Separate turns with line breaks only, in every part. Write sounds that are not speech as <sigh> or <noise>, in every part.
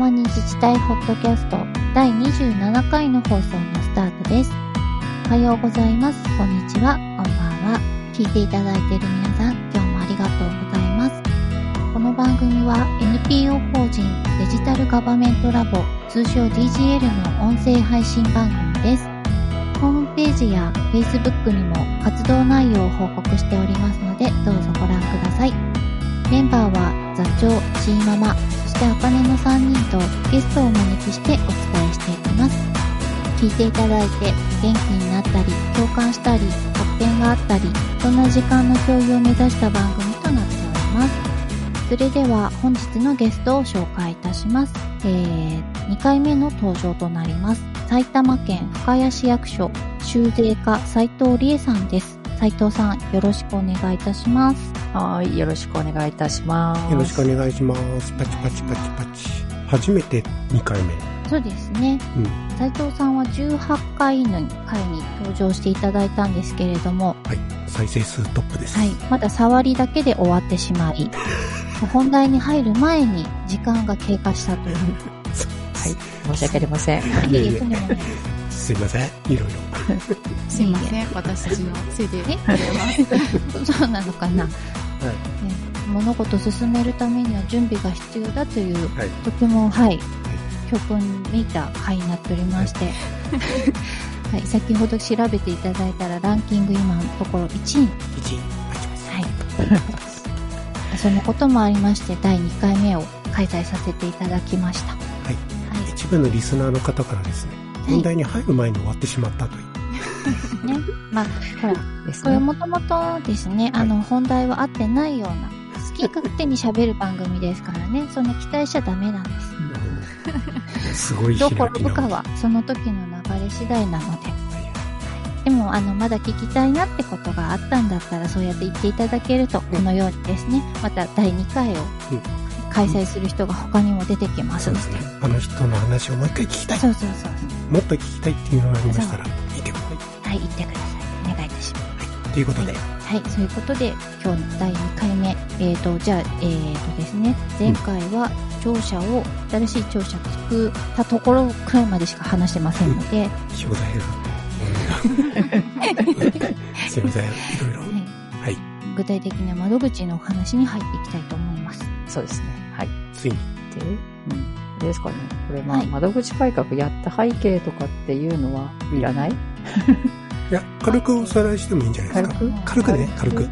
まに自治体ホットキャスト第27回の放送のスタートです。おはようございます。こんにちは。こんばんは。聞いていただいている皆さん、今日もありがとうございます。この番組は NPO 法人デジタルガバメントラボ通称 DGL の音声配信番組です。ホームページや Facebook にも活動内容を報告しておりますので、どうぞご覧ください。メンバーは座長、シーママ、してあかねの3人とゲストをお招きしてお伝えしていきます。聞いていただいて元気になったり、共感したり、発展があったり、そんな時間の共有を目指した番組となっております。それでは本日のゲストを紹介いたします。えー、2回目の登場となります。埼玉県深谷市役所修税課斉藤理恵さんです。斉藤さん、よろしくお願いいたします。
はい、よろしくお願いいたします。
よろしくお願いします。パチパチパチパチ。初めて2回目。
そうですね。
うん。
斉藤さんは18回の回に登場していただいたんですけれども、
はい。再生数トップです。
はい、まだ触りだけで終わってしまい、<laughs> 本題に入る前に時間が経過したという。<laughs>
はい、申し訳ありません。
いえいえ、す。
すいません。いろいろ。
すいません、私たちのせいでございます。<laughs>
そうなのかな、ね物事を進めるためには準備が必要だという、
はい。
とても、はい、教訓めいた回になっておりまして、はい、先ほど調べていただいたらランキング今のところ1位。
1位。
はい。そのこともありまして、第2回目を開催させていただきました。
はい。
はい。
一部のリスナーの方からですね、本題に入る前に終わってしまったという。
ね。まあ、ほら、
です
これ
ね。
もともとですね、あの、本題は合ってないような、好き勝手に喋る番組ですからね、そんな期待しちゃダメなんです。
すごい
どう。転ぶかは、その時の流れ次第なので。でも、あの、まだ聞きたいなってことがあったんだったら、そうやって言っていただけると、このようにですね、また第2回を
うん
開催する人が他にも出てきますので。
そうですね。あの人の話をもう一回聞きたい。
そうそうそう。
もっと聞きたいっていうのがありましたら、見てくださ
はい、言ってください。お願いいたします。
い。ということで、
はい、そういうことで、今日の第2回目。えーと、じゃあ、えーとですね、前回は庁舎を、新しい庁舎作ったところくらいまでしか話してませんので、
正代が。すいません。<laughs> <laughs> いろいろ。
具体的な窓口のお話に入っていきたいと思います。
そうですね。はい。
ついに。
で、うん。ですかね。これ、まあ、
はい
窓口改革やった背景とかっていうのはいらない、
いや、軽くおさらいしてもいいんじゃないですか。
軽く？
軽くね、軽く。
うん。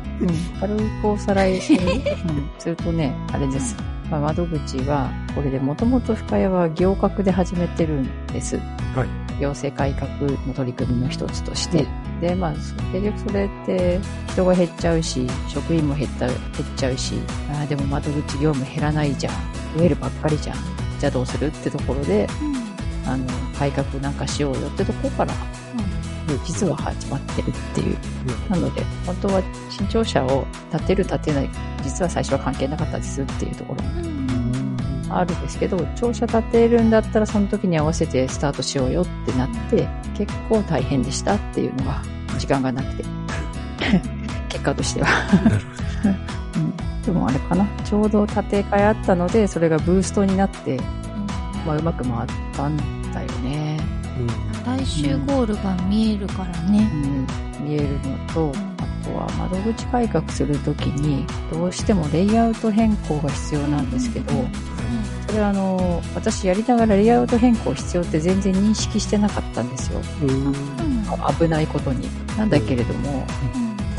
軽くおさらいして、うん。するとね、あれです。まあ、窓口は、これでもともと深谷は行革で始めてるんです。
はい。
行政改革の取り組みの一つとして。で、まあ、そ結局それって人が減っちゃうし、職員も減った、減っちゃうし、ああ、でも窓口業務減らないじゃん。増えるばっかりじゃん。じゃあどうするってところで、あの、改革なんかしようよってところから、実は始まってるっていう。なので、本当は新庁舎を建てる建てない、実は最初は関係なかったですっていうところもあるんですけど、庁舎建てるんだったらその時に合わせてスタートしようよってなって、結構大変でしたっていうのが、時間がなくて。<laughs> 結果としては。
なるほ <laughs>
うん、でもあれかな。ちょうど建て替えあったので、それがブーストになって、まあうまく回ったんだよね。
ど。うん。
来週ゴールが見えるからね
う。ん、見えるのと、あとは窓口改革するときに、どうしてもレイアウト変更が必要なんですけど、それはあの、私やりながらレイアウト変更必要って全然認識してなかったんですよ。
うん。
危ないことに。なんだけれども、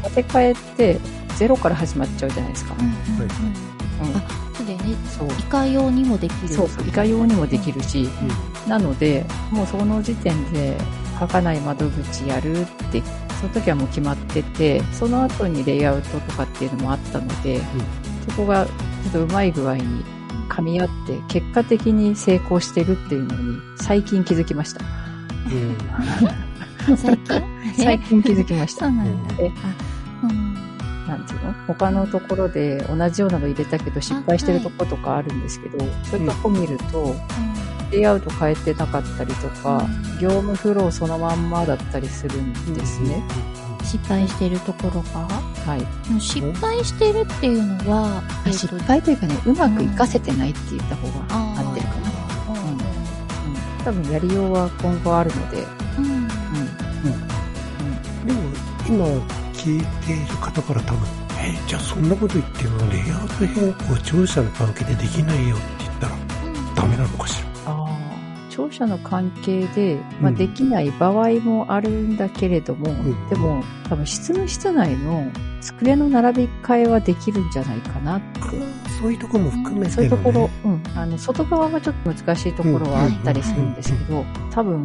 建て替えってゼロから始まっちゃうじゃないですか。
うんうん
うん
あそうだよね。
そう。
いかようにもできる。
そうそう、いかようにもできるし、なので、もうその時点で書かない窓口やるって、その時はもう決まってて、その後にレイアウトとかっていうのもあったので、そこがちょっとうまい具合に噛み合って、結果的に成功してるっていうのに最近気づきました。
うん。
最近？
最近気づきました。
そうなんだ。
なんていうの？他のところで同じようなの入れたけど失敗してるとことかあるんですけど、そういうとこ見ると、レイアウト変えてなかったりとか、業務フローそのまんまだったりするんですね。
失敗してるところが？
はい。
失敗してるっていうのは、えっと
失敗というかね、うまく活かせてないって言った方が合ってるかな。多分やりようは今後あるので、
うん。
うん。うん。
でも、今聞いている方から多分、えーじゃあそんなこと言っても、レイアウト変更聴者の関係でできないよって言ったらダメなのかしら？
聴者の関係で、まあ、
うん。
できない場合もあるんだけれども、
ん。
でも、多分執務室内の机の並び替えはできるんじゃないかなって。
そういうところも含めて、ね、
そういうところ、うん、あの、外側はちょっと難しいところはあったりするんですけど、多分、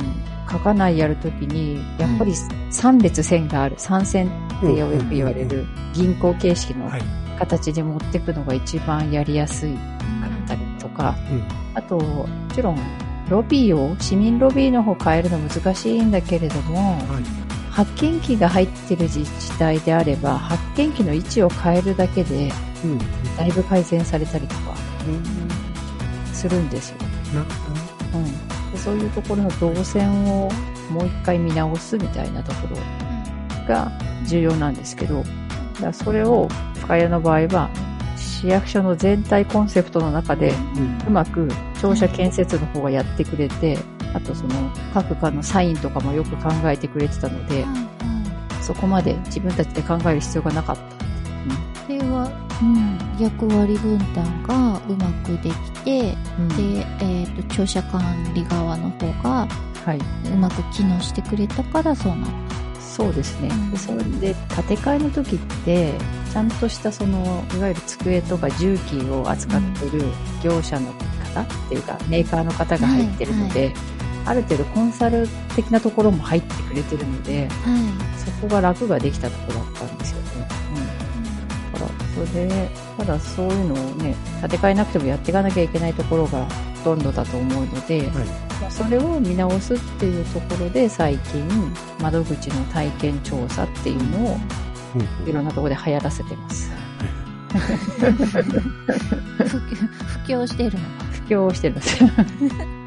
書かないやるときに、やっぱり3列線がある、3線ってよく言われる銀行形式の
はい。
形で持っていくのが一番やりやすいかったりとか、
うん。
あと、もちろん、ロビーを、市民ロビーの方変えるの難しいんだけれども、
はい。
発見器が入ってる自治体であれば、発見器の位置を変えるだけで、
うん。
だいぶ改善されたりとかするんですよ。うん。でそういうところの動線をもう一回見直すみたいなところが重要なんですけど、だからそれを深谷の場合は、市役所の全体コンセプトの中で、
う
まく庁舎建設の方がやってくれて、あとその各課のサインとかもよく考えてくれてたので、そこまで自分たちで考える必要がなかった。
それは、うん、役割分担がうまくできて、
うん。
で、えっ、と、庁舎管理側の方が
はい。
うまく機能してくれたからそうなっ
そうですね。
うん
でそれで、建て替えの時って、ちゃんとしたその、いわゆる机とか重機を扱ってる業者の方っていうか、メーカーの方が入ってるので、ある程度コンサル的なところも入ってくれてるので、
た。はい。
そこが楽ができたところだったんですよね。うん。だから、それで、ただそういうのをね、建て替えなくてもやっていかなきゃいけないところがほとんどだと思うので、それを見直すっていうところで最近、窓口の体験調査っていうのを
うん。
いろんなところで流行らせてます。
布教してるのか。
布教をしてるんですよ。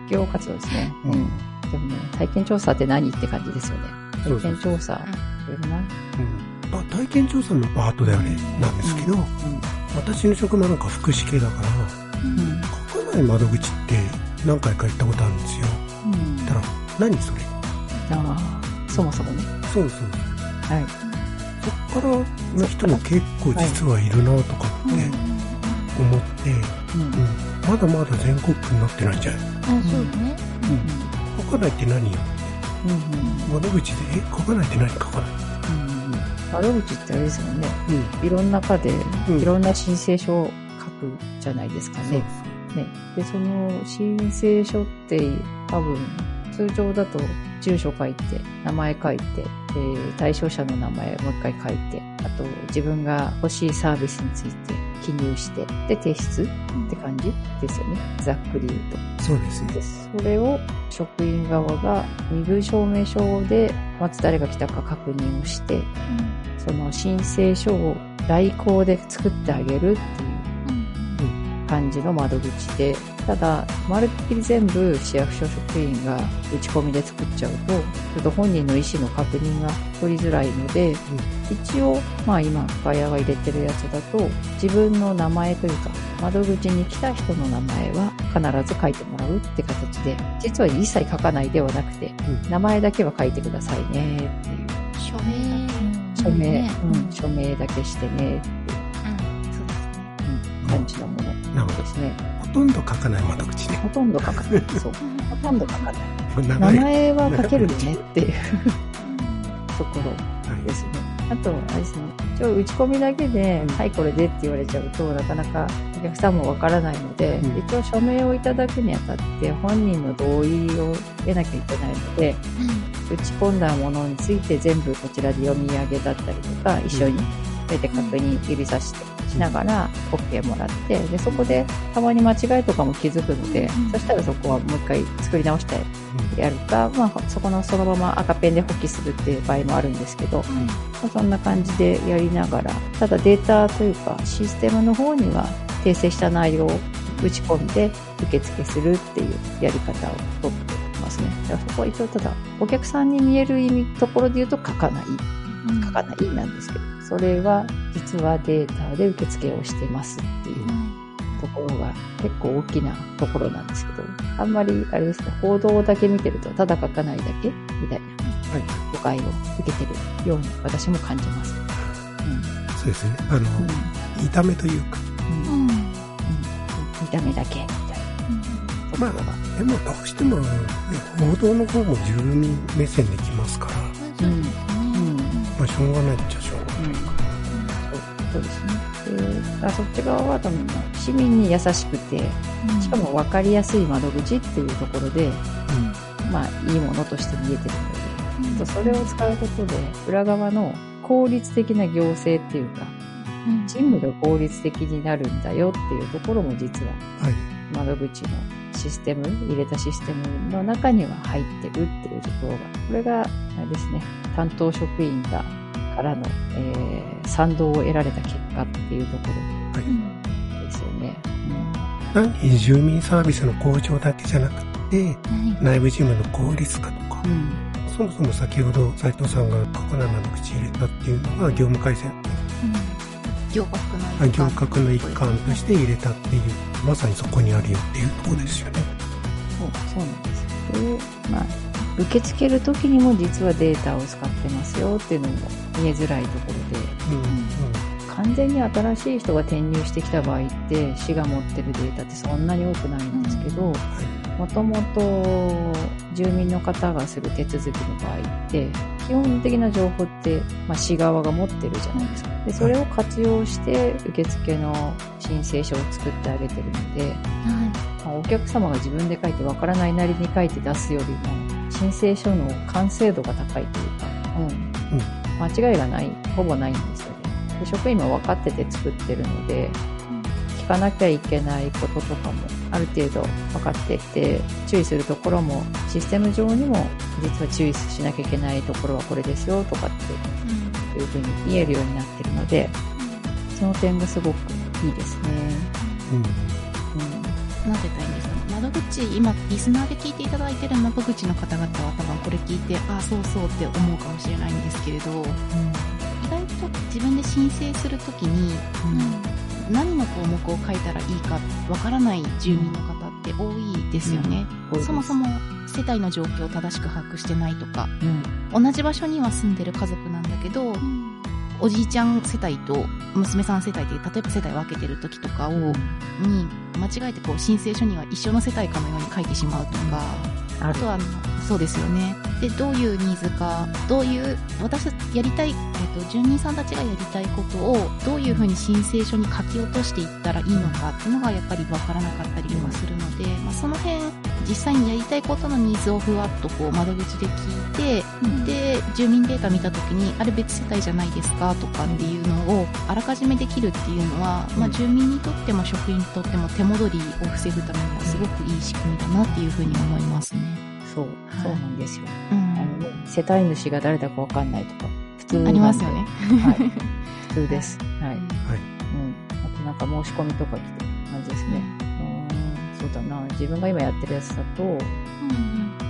布教活動ですね。
うん
うん。でもね、体験調査って何って感じですよね。体験調査。これな。
うん。まあ、体験調査のパートであれなんですけど、私の職場なんか福祉系だから、
うん。うん。
国内窓口って何回か行ったことあるんですよ。
うん。
たら、何それ？
ああ、そもそもね。
そうそう。
はい。
そっからの人も結構実はいるなとかって思って、
うん。
うんまだまだ全国区になってないんじゃない
あ、そうね。
書かないって何よ？
うん。うん。
窓口で、え、書かないって何書かない？
窓口ってあれですもんね。
うん。
いろんな課で、
うん
いろんな申請書を書くじゃないですかね。ね。で、その申請書って多分、通常だと住所書いて、名前書いて、えー対象者の名前もう一回書いて、あと自分が欲しいサービスについて記入して、で、提出って感じですよね。ざっくり言うと。
そうですね。
でそれを職員側が身分証明書でまず誰が来たか確認をしてその申請書を代行で作ってあげるっていう感じの窓口でただまるっきり全部市役所職員が打ち込みで作っちゃうとちょっと本人の意思の確認が取りづらいので、一応まあ今深谷が入れてるやつだと自分の名前というか窓口に来た人の名前は必ず書いてもらうって形で実は一切書かないではなくて
うん。
名前だけは書いてくださいねっていう。
署名。
署名、
ね
うん、署名だけしてねっていう感じのもの
なるほど
ですね。
ほとんど書かない窓口ね。
ほとんど書かない。<laughs> そう。ほとんど書かない。名。前は書けるよねっていう <laughs> ところ
はい
ですね。あと、あれですね。一応打ち込みだけで、はい、これでって言われちゃうと、なかなかお客さんもわからないので、
うん
一応署名をいただくにあたって、本人の同意を得なきゃいけないので、打ち込んだものについて全部こちらで読み上げだったりとか、一緒にそれで確認指さしてしながら OK もらって、で、そこでたまに間違いとかも気づくので、
うん。
そしたらそこはもう一回作り直してやるか、まあ、そこのそのまま赤ペンで補記するっていう場合もあるんですけど、まあそんな感じでやりながら、ただデータというかシステムの方には訂正した内容を打ち込んで受付するっていうやり方をとってますね。だからそこは一応ただお客さんに見える意味ところで言うと書かない。書かないなんですけど、それは実はデータで受付をしてますっていうところが結構大きなところなんですけど、あんまりあれですね、報道だけ見てるとただ書かないだけみたいな
はい。
誤解を受けてるように私も感じます。
そうですね。あの、
うん。
見た目というか、
うん。うん。見た目だけみたいなところが。
でもどうしても、ね、報道の方も住民目線できますから、まあしょうがないっちゃ
そうですね。で、あそっち側は多分市民に優しくて、
うん
しかも分かりやすい窓口っていうところで、
うん
まあいいものとして見えてるの
うん
で、それを使うことで、裏側の効率的な行政っていうか、
うん
事務が効率的になるんだよっていうところも実は
はい。
窓口のシステム、入れたシステムの中には入ってるっていうところが、これが、あれですね、担当職員がからの、えー賛同を得られた結果っていうとこ
うん
ろですよね。
単に住民サービスの向上だけじゃなくて、
はい。
内部事務の効率化とか
う、ん。
そもそも先ほど斉藤さんが国内窓口入れたっていうのが業務改善、
行革の
あ
一環
行革の一環として入れたっていう、まさにそこにあるよっていうところですよね。
そう、そうなんです。で、まあ、受け付けるときにも実はデータを使ってますよっていうのも見えづらいところで、
うん、うん。
完全に新しい人が転入してきた場合って市が持ってるデータってそんなに多くないんですけど、もともと住民の方がする手続きの場合って基本的な情報って、まあ、市側が持ってるじゃないですか。でそれを活用して受付の申請書を作ってあげてるので、
は
まあお客様が自分で書いてわからないなりに書いて出すよりも申請書の完成度が高いというか、うん。間違いがないほぼないんですよね。で職員も分かってて作ってるので聞かなきゃいけないこととかもある程度分かってて注意するところもシステム上にも実は注意しなきゃいけないところはこれですよとかっていうふうに見えるようになってるのでその点がすごくいいですね。
うん。
うん。
なんて口今リスナーで聞いていただいてる窓口の方々は多分これ聞いてああそうそうって思うかもしれないんですけれど意外と自分で申請するときに何の項目を書いたらいいかわからない住民の方って多いですよね、
うん。
そもそも世帯の状況を正しく把握してないとか
うん。
同じ場所には住んでる家族なんだけどおじいちゃん世帯と娘さん世帯で例えば世帯分けてる時とかをに間違えてこう申請書には一緒の世帯かのように書いてしまうとか、
あ
とはあのそうですよね。でどういうニーズかどういう私やりたい、えっと、住民さんたちがやりたいことをどういうふうに申請書に書き落としていったらいいのかっていうのがやっぱり分からなかったりとかするので、まあ、その辺実際にやりたいことのニーズをふわっとこう窓口で聞いてで住民データ見た時にあれ別世帯じゃないですかとかっていうのをあらかじめできるっていうのは、まあ、住民にとっても職員にとっても手戻りを防ぐためにはすごくいい仕組みだなっていうふうに思いますね。
そう、そうなんですよ。
うん
あの世帯主が誰だかわかんないとか、普通
ありますよね。
はい。<laughs> 普通です。はい。
はい。
うん。あとなんか申し込みとか来てる感じですね。うーん、そうだな。自分が今やってるやつだと、
うん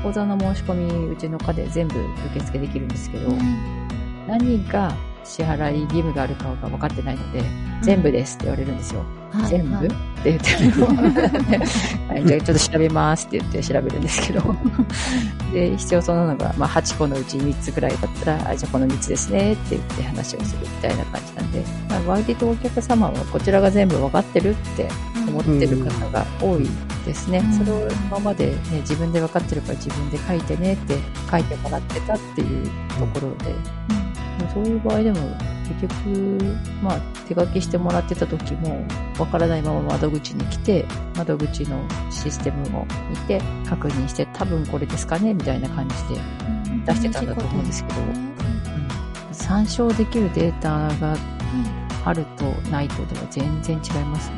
口座の申し込み、うちの課で全部受付できるんですけど、
うん
何が支払い義務があるかが分かってないので、全部ですって言われるんですよ。
はい
全部、
はい
って言って <laughs> はい、じゃあちょっと調べますって言って調べるんですけど。<laughs> で、必要そうなのが、まあ8個のうち3つくらいだったら、あ、じゃあこの3つですねって言って話をするみたいな感じなんで、まあ、割とお客様はこちらが全部分かってるって思ってる方が多いですね。
うん
それを今までね、自分で分かってるから自分で書いてねって書いてもらってたっていうところで、まあそういう場合でも結局、まあ、手書きしてもらってた時もわからないまま窓口に来て窓口のシステムを見て確認して多分これですかねみたいな感じで出してたんだと思うんですけど、参照できるデータがあるとないとでは全然違いますね。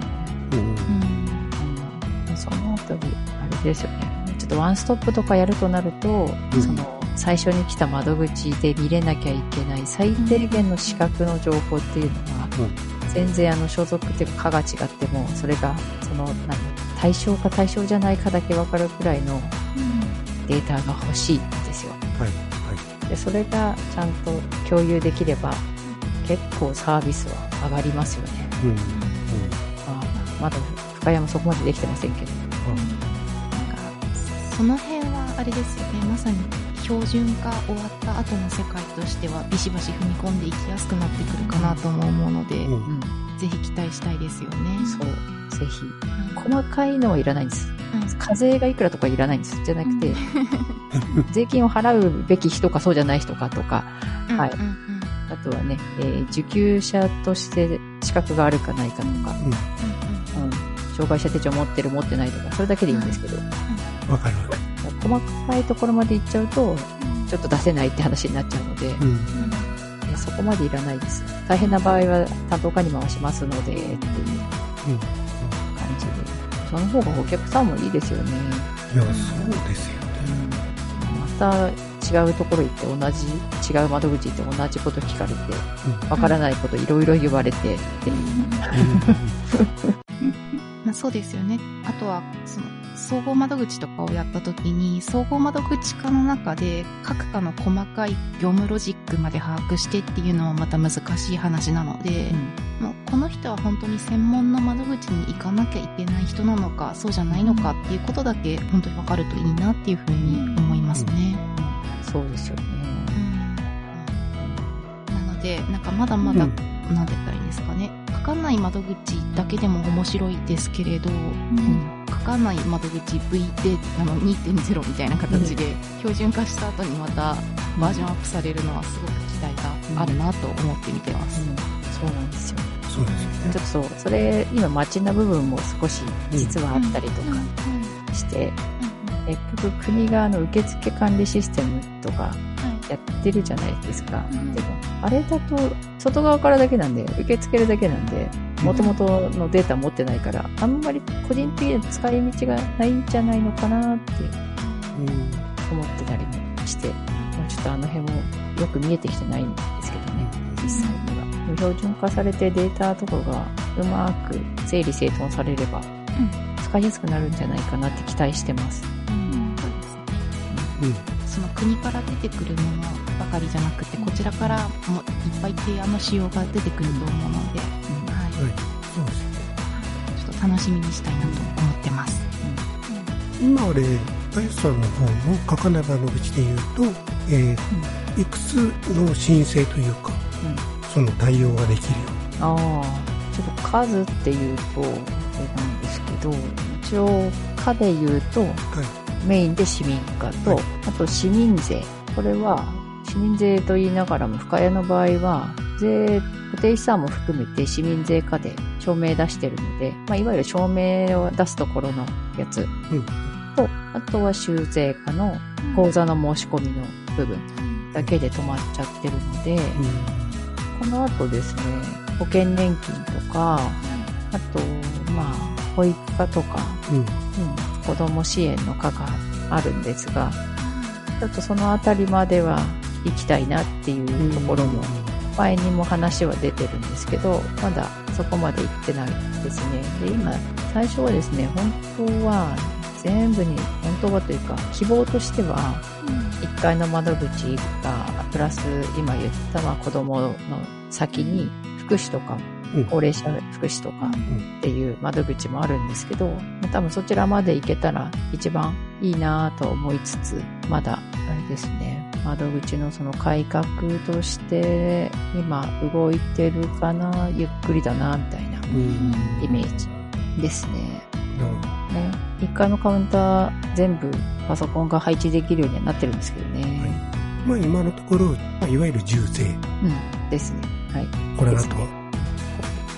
うん。
うんそのあたり、あれですよね。ちょっとワンストップとかやるとなると、
うん
その、最初に来た窓口で見れなきゃいけない最低限の資格の情報っていうのは、全然あの所属っていうか科が違っても、それが、その、何、対象か対象じゃないかだけわかるくらいのデータが欲しいんですよ。
はい。はい。
で、それがちゃんと共有できれば、結構サービスは上がりますよね。
うん。うん。
まあ、まだ深谷もそこまでできてませんけど。
なんかその辺はあれですよねまさに標準化終わった後の世界としてはビシバシ踏み込んでいきやすくなってくるかなとも思うので、
うん
うん。
ぜひ期待したいですよね。
そう。ぜひ。
うん
細かいのはいらないんです。
うん
課税がいくらとかいらないんです。じゃなくて、<laughs> 税金を払うべき人かそうじゃない人かとか、はい
うんうん
あとはね、えー受給者として資格があるかないかとか、
うん。
うんうん
うん、障害者手帳持ってる持ってないとか、それだけでいいんですけど、
わかるわかる。
細かいところまで行っちゃうと、ちょっっと出せないって話になっちゃうので、
うん。
ねそこまでいらないです。大変な場合は担当課に回しますので、っていう
うん。
感じで。その方がお客さんもいいですよね。
いや、そうですよね。
また違うところ行って同じ、違う窓口行って同じこと聞かれて、
うん
わからないこといろいろ言われてっていう。<laughs>
まあ、そうですよね。あとは、その、総合窓口とかをやった時に、総合窓口化の中で、各課の細かい業務ロジックまで把握してっていうのはまた難しい話なので、もうこの人は本当に専門の窓口に行かなきゃいけない人なのか、そうじゃないのかっていうことだけ本当に分かるといいなっていうふうに思いますね。
そうですよね。
なので、なんかまだまだ、なんて言ったらいいんですかね。かかんない窓口だけでも面白いですけれど、かかんない窓口 V であの2.0みたいな形で標準化した後にまたバージョンアップされるのはすごく期待があるなと思って見てます。
うん。そうなんですよ。
そうですよね。
ちょ。っとそう、それ、今街な部分も少し実はあったりとかして、結局国があの受付管理システムとかやってるじゃないですか。
うん
でも、あれだと外側からだけなんで、受け付けるだけなんで、元々のデータ持ってないから、あんまり個人的な使い道がないんじゃないのかなって
うん。
思ってたりもして、もうちょっとあの辺もよく見えてきてないんですけどね、実際には。標準化されてデータとかがうまく整理整頓されれば、使いやすくなるんじゃないかなって期待してます。
うん。その国から出てくるものばかりじゃなくて、こちらからもいっぱい提案の仕様が出てくると思うので、はい、
はい。そうですよね。
ちょっと楽しみにしたいなと思ってます。
今俺、あやさんの方の書かない窓口で言うと、えーいくつの申請というか、
うん
その対応ができるよ
ああ、ちょっと数っていうと、あれなんですけど、一応、課で言うと、
う。はい。
メインで市民課と、
はい
あと市民税。これは、市民税と言いながらも、深谷の場合は、税、固定資産も含めて市民税課で証明出してるので、まあ、いわゆる証明を出すところのやつ
うん。
と、あとは修税課の口座の申し込みの部分だけで止まっちゃってるので、この後ですね、保険年金とか、あと、まあ、保育課とか、
うん。うん。
うん、子供支援の課があるんですが、ちょっとそのあたりまでは行きたいなっていうところも、前にも話は出てるんですけど、まだそこまで行ってないですね。で、今、最初はですね、本当は全部に、本当はというか、希望としては、1階の窓口が、プラス今言ったまあ子供の先に福祉とか、
うん
高齢者福祉とかっていう窓口もあるんですけど、まあ多分そちらまで行けたら一番いいなぁと思いつつ、まだ、あれですね、窓口のその改革として、今動いてるかな、ゆっくりだな、みたいな
うん。
イメージですね。
なるほど
ね。1階のカウンター全部パソコンが配置できるようにはなってるんですけどね。
まあ今のところ、まあいわゆる重税。
うん。ですね。はい。
これだ
ですねここ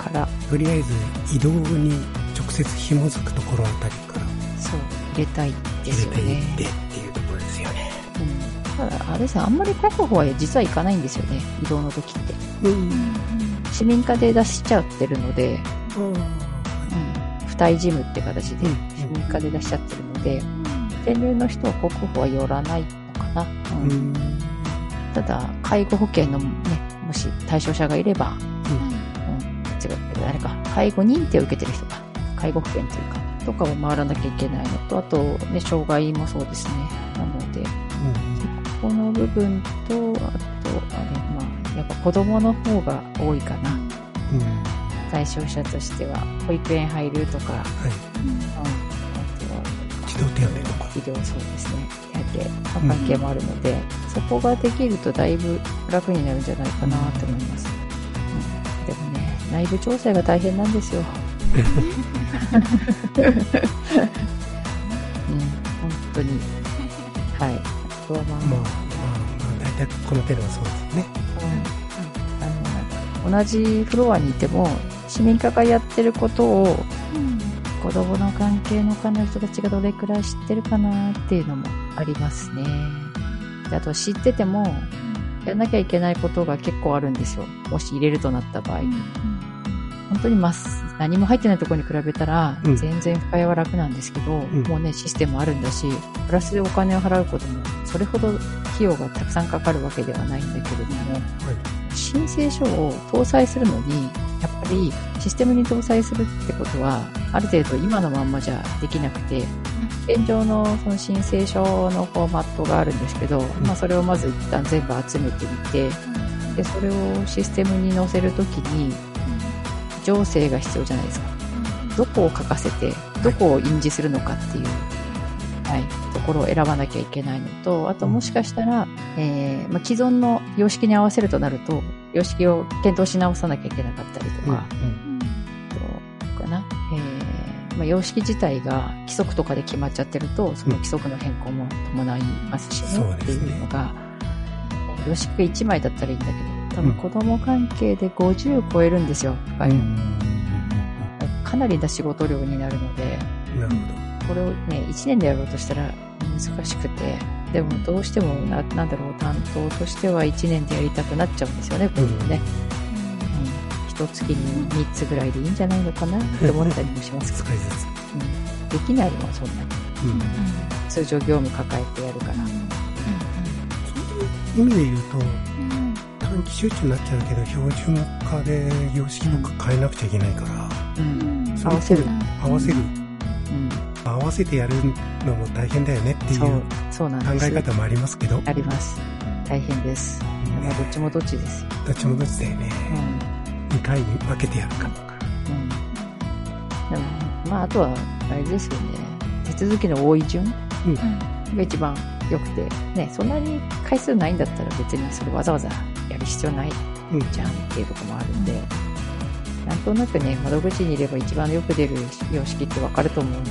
から、
と、とりあえず移動に直接紐づくところあたりから
そう、入れたいですよ
入れていって
ね。
っていうところですよね。
うん。ただ、あれですね、あんまり確保は実は行かないんですよね。移動の時って。
うん。
市民課で出しちゃってるので、
あ
うん。付帯事務って形で
うん
市民課で出しちゃってるので、転入の人は国保は寄らないのかな。
あ。
う
うんん。
ただ、介護保険のね、もし対象者がいれば、違う、あれか、介護認定を受けてる人か、介護保険というか、とかを回らなきゃいけないのと、あと、ね、障害もそうですね。なので、ここの部分と、あと、あれ、まあ、やっぱ子供の方が多いかな。
うん。うん。
対象者としては。保育園入るとか、
はい。
うん、あとは
児童手当とか。
医療そうですね。手当。の関係もあるので、そこができるとだいぶ楽になるんじゃないかなと思います、内部調整が大変なんですよ。<laughs> うん本当に。はい。あとはまあ、
まあ、まあ、まあ、大体この程度はそうですね。
あの同じフロアにいても市民課がやってることを
うん。
子供の関係の課の人たちがどれくらい知ってるかなっていうのもありますね。であと知っててもやらなきゃいけないことが結構あるんですよ。もし入れるとなった場合。本当にます何も入ってないところに比べたら、
うん。
全然不快は楽なんですけど、
ん。
もうね、システムあるんだし、プラスでお金を払うことも、それほど費用がたくさんかかるわけではないんだけれども、
はい。
申請書を搭載するのに、やっぱりシステムに搭載するってことは、ある程度今のまんまじゃできなくて、現状のその申請書のフォーマットがあるんですけど、まあそれをまず一旦全部集めてみて、で、それをシステムに載せるときに、情勢が必要じゃないですか。どこを書かせて、どこを印字するのかっていう、はい、ところを選ばなきゃいけないのと、あともしかしたら、えーまあ、既存の様式に合わせるとなると、様式を検討し直さなきゃいけなかったりと
うん。
か、とかな、えーまあ、様式自体が規則とかで決まっちゃってると、その規則の変更も伴いますしね、
そう
っていうのが、様式が1枚だったらいいんだけど、多分子供関係で50超えるんですよ、
うん。う
深いの
ん。
かなりな仕事量になるので、
なるほ
これをね、1年でやろうとしたら難しくて、でもどうしてもな、なんだろう、担当としては1年でやりたくなっちゃうんですよね、こういうのね。うん。一月に3つぐらいでいいんじゃないのかな？って思ったりもしま
ど。
すけど。<laughs> うん。できないのはそんなに。
うん。
通常業務抱えてやるから。
意味で言うと、短期集中になっちゃうけど、標準化で様式とか変えなくちゃいけないから、
うん。合わせる。
合わせる。
うん。
合わせてやるのも大変だよねっていう考。え方もありますけど、
あります。大変です。まあどっちもどっちですよ。
どっちもどっちだよね。
うん。
2回に分けてやるかとか。
うん。でも、まあ、あとは、あれですよね。手続きの多い順が一番良くて、ね、そんなに回数ないんだったら別にそれわざわざやる必要ない
うん。
じゃんっていうところもあるんで、なんとなくね、窓口にいれば一番よく出る様式ってわかると思うんで、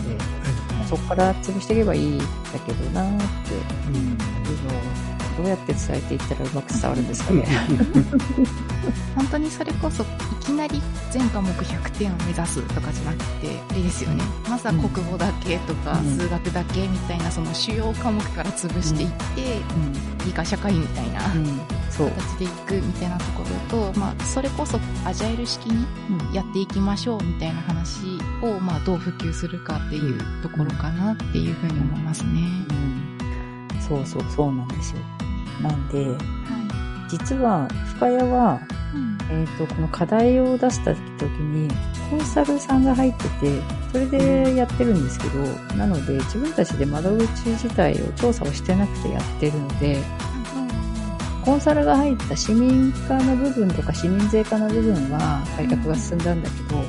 そこから潰していけばいいんだけどなーって
うん。
いうのを、どうやって伝えていったらうまく伝わるんですかね。<laughs>
本当にそれこそいきなり全科目100点を目指すとかじゃなくてあれですよねまずは国語だけとか、
うん
数学だけみたいなその主要科目から潰していって、理科社会みたいな。形でいくみたいなところと、まあ、それこそアジャイル式に
うん
やっていきましょうみたいな話を、まあ、どう普及するかっていうところかなっていうふうに思いますね。
うん。そうそう、そうなんですよ。なんで、
は
実は、深谷は、
い。うん。
えっ、と、この課題を出した時に、コンサルさんが入ってて、それでやってるんですけど、なので、自分たちで窓口自体を調査をしてなくてやってるので、コンサルが入った市民化の部分とか市民税化の部分は改革が進んだんだけど、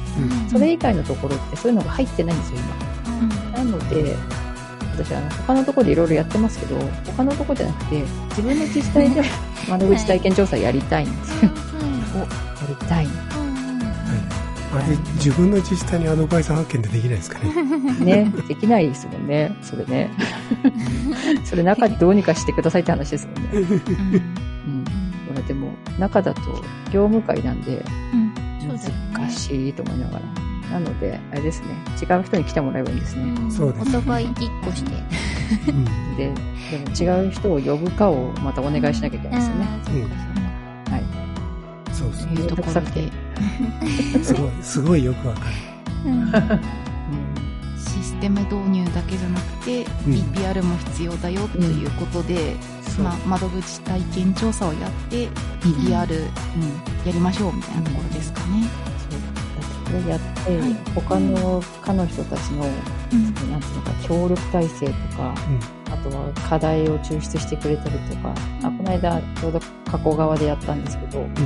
それ以外のところってそういうのが入ってないんですよ、今。なので、私あの他のところでいろいろやってますけど、他のところじゃなくて、自分の自治体で窓口体験調査やりたいんですよ。お、やりたい。
あれ、自分の自治体にアドバイザー派遣でできないですかね。<laughs>
ね、できないですもんね、それね。<laughs> それ中でどうにかしてくださいって話ですもんね。うん。これでも、中だと業務会なんで、難しいと思いながら。なので、あれですね、違う人に来てもらえばいいんですね。
そうですね
お互い一個して。
うん。
で、でも違う人を呼ぶかをまたお願いしなきゃいけないですよね。
うかそうか
はい。
そうそ
というところで、
う。<laughs> すごい、すごいよくわかる。
うん
システム導入だけじゃなくて、
うん
BPR も必要だよということで、まあ、窓口体験調査をやって、BPR や
うん。
りましょうみたいなところですかね。
そう。だってこれやって、
はい。
他の科の人たちの、なんていうのか、協力体制とか、あとは課題を抽出してくれたりとか、あこの間ちょうど加古川でやったんですけど、なんか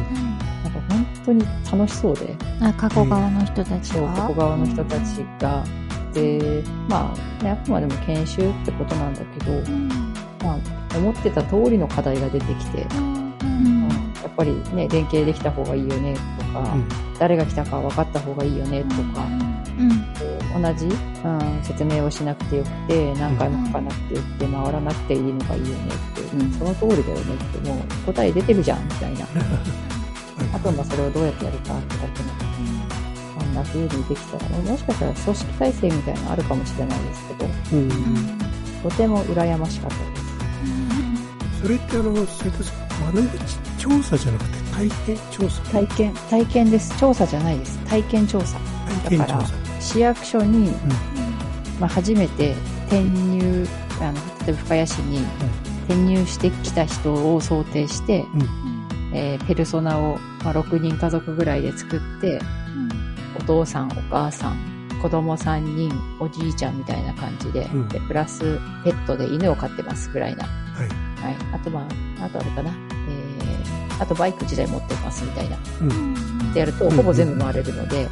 本当に楽しそうで、
あ、加古川の人たち
そう、
は
加古川の人たちが、で、まあ、ね、あくまでも研修ってことなんだけど、
うん。
まあ、思ってた通りの課題が出てきて、ぱりね、連携できた方がいいよねとか、
うん
誰が来たか分かった方がいいよねとか、
うん。
同じ、うん、説明をしなくてよくて、何回も書かなくてよくて、回らなくていいのがいいよねって、うん、その通りだよねって、もう答え出てるじゃんみたいな。あとはまあそれをどうやってやるかってだけの、こんな風にできたら、もしかしたら組織体制みたいなのあるかもしれないですけど、
うん
とても羨ましかったです。
それってあの、窓口調査じゃなくて体験調査
体験、体験です。調査じゃないです。体験調査。
体験調査。
市役所に、まあ、初めて転入、あの、例えば深谷市に転入してきた人を想定して、えーペルソナを、まあ、6人家族ぐらいで作って、お父さん、お母さん、子供3人、おじいちゃんみたいな感じで、
うん
で、プラスペットで犬を飼ってますぐらいな。
はい。
はい。あとまあ、あとあれかな。えー、あとバイク自体持ってますみたいな。
うん。
でやると、
うん
ほぼ全部回れるので、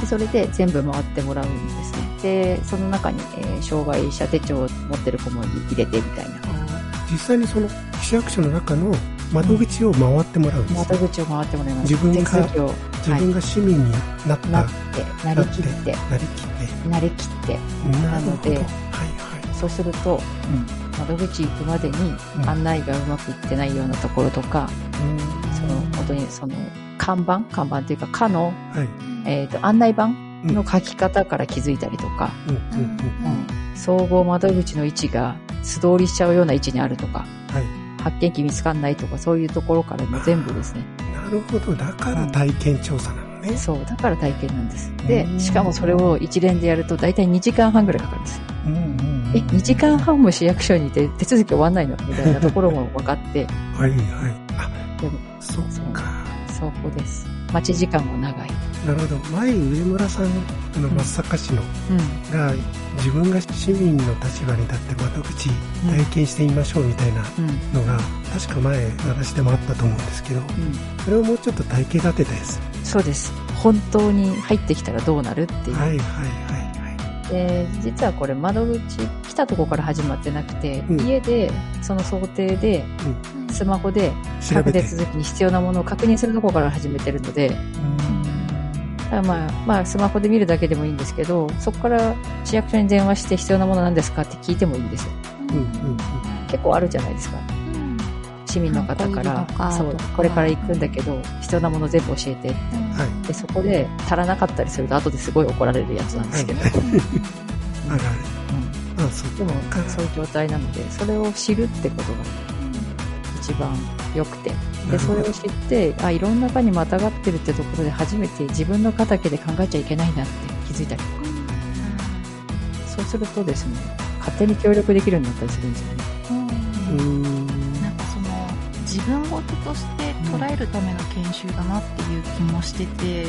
でそれで全部回ってもらうんですね。で、その中に、えー障害者手帳を持ってる子も入れてみたいな。
実際にその市役所の中の窓口を回ってもらうんです
窓口を回ってもらいます。
自分が自分が市民になった、
なっ
な
て、なりきって、
りきって。
なりきって、
な
ので
はいはい。
そうすると、窓口行くまでに
うん
案内がうまくいってないようなところとか、
うん
その、本当にその、看板看板っていうか、課の、
はい。
えっ、と、案内板の書き方から気づいたりとか、
うんうんうん。
総合窓口の位置が素通りしちゃうような位置にあるとか、
はい。
発見器見つかんないとか、そういうところからも全部ですね。
なるほど。だから体験調査なのね。
そう、だから体験なんです。で
う、ん
しかもそれを一連でやると大体2時間半ぐらいかかるんですよ。
うん。
え、2時間半も市役所にいて手続き終わんないの？みたいなところも <laughs> 分かって、
はいはい。あ、
でも、
そっか。
そこです。待ち時間も長い。
なるほど。前、上村さん、あの、
うん
松阪市の、
うん。
が、自分が市民の立場に立って窓口体験してみましょうみたいな
うん。
のが、確か前、私でもあったと思うんですけど、
うん。
それをもうちょっと体系立てたやつ。
そうです。本当に入ってきたらどうなるっていう。
はいはいはいはい。
で実はこれ窓口来たとこから始まってなくて、
うん
家でその想定でスマホで
調べて。
各手続きに必要なものを確認するところから始めてるので、だまあ、まあスマホで見るだけでもいいんですけど、そこから市役所に電話して必要なものなんですかって聞いてもいいんですよ。
うんうんうん。
結構あるじゃないですか。市民の方からそうこれから行くんだけど、必要なもの全部教えて。
はい。
で、そこで足らなかったりすると後ですごい怒られるやつなんですけど。
あるある。
うん
あ、そっ
でも、そういう状態なので、それを知るってことが一番良くて。で、それを知って、あ、いろんな場にまたがってるってところで初めて自分の肩だけで考えちゃいけないなって気づいたりとか。そうするとですね、勝手に協力できるようになったりするんですよね。
うーん。
分事として捉えるための研修だなっていう気もしてて、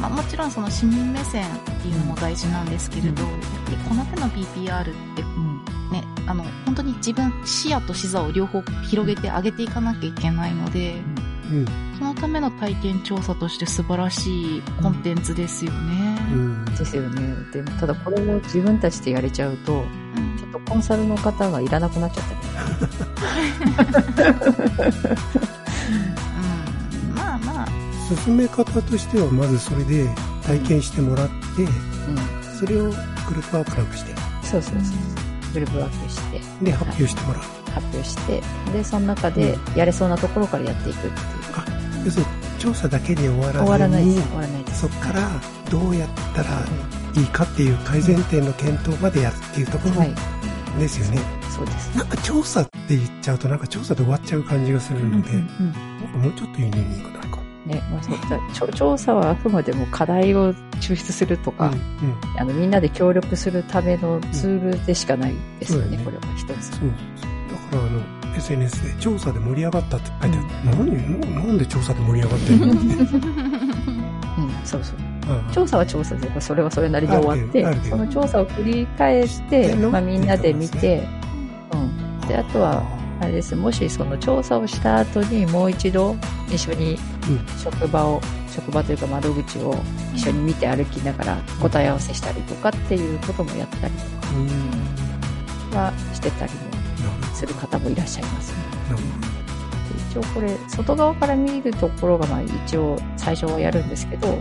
まあ、もちろんその市民目線っていうのも大事なんですけれど、
うん
やっぱりこの手の BPR って
うん。
ね、あの本当に自分視野と視座を両方広げて上げていかなきゃいけないので、
うん。
そのための体験調査として素晴らしいコンテンツですよね。
うん。
ですよね。でも、ただこれを自分たちでやれちゃうと、
うん
とコンサルの方がいらなくなっちゃったり。
うんまあまあ、
進め方としては、まずそれで体験してもらって、
うん。
それをグループワークなんかして、
そうそうそう。グループワークして、
で、発表してもらう。
発表して、で、その中でやれそうなところからやっていくっていう。
要するに、調査だけで終わらずに、
終わらないです。終わらないです。
そこからどうやったらいいかっていう改善点の検討までやるっていうところ
はい。
ですよね。
そうです。
なんか調査って言っちゃうとなんか調査で終わっちゃう感じがするので、
うん
なんかもうちょっとユニークなのか。
ね、まあそうだ調調査はあくまでも課題を抽出するとか、
うんうん
あの、みんなで協力するためのツールでしかないですよね、
そうだね
これは一つ。
そうだからあの SNS で調査で盛り上がったって書いてある、何ななんで調査で盛り上がってるの？っ <laughs> て
うん、そうそう。調査は調査で、それはそれなりに終わってその調査を繰り返して、まあみんなで見て、うん。で、あとは、あれです。もしその調査をした後にもう一度一緒に
うん
職場を、職場というか窓口を一緒に見て歩きながら答え合わせしたりとかっていうこともやったりと
うん。
かはしてたりもする方もいらっしゃいますね。一応これ、外側から見るところがまあ一応最初はやるんですけど、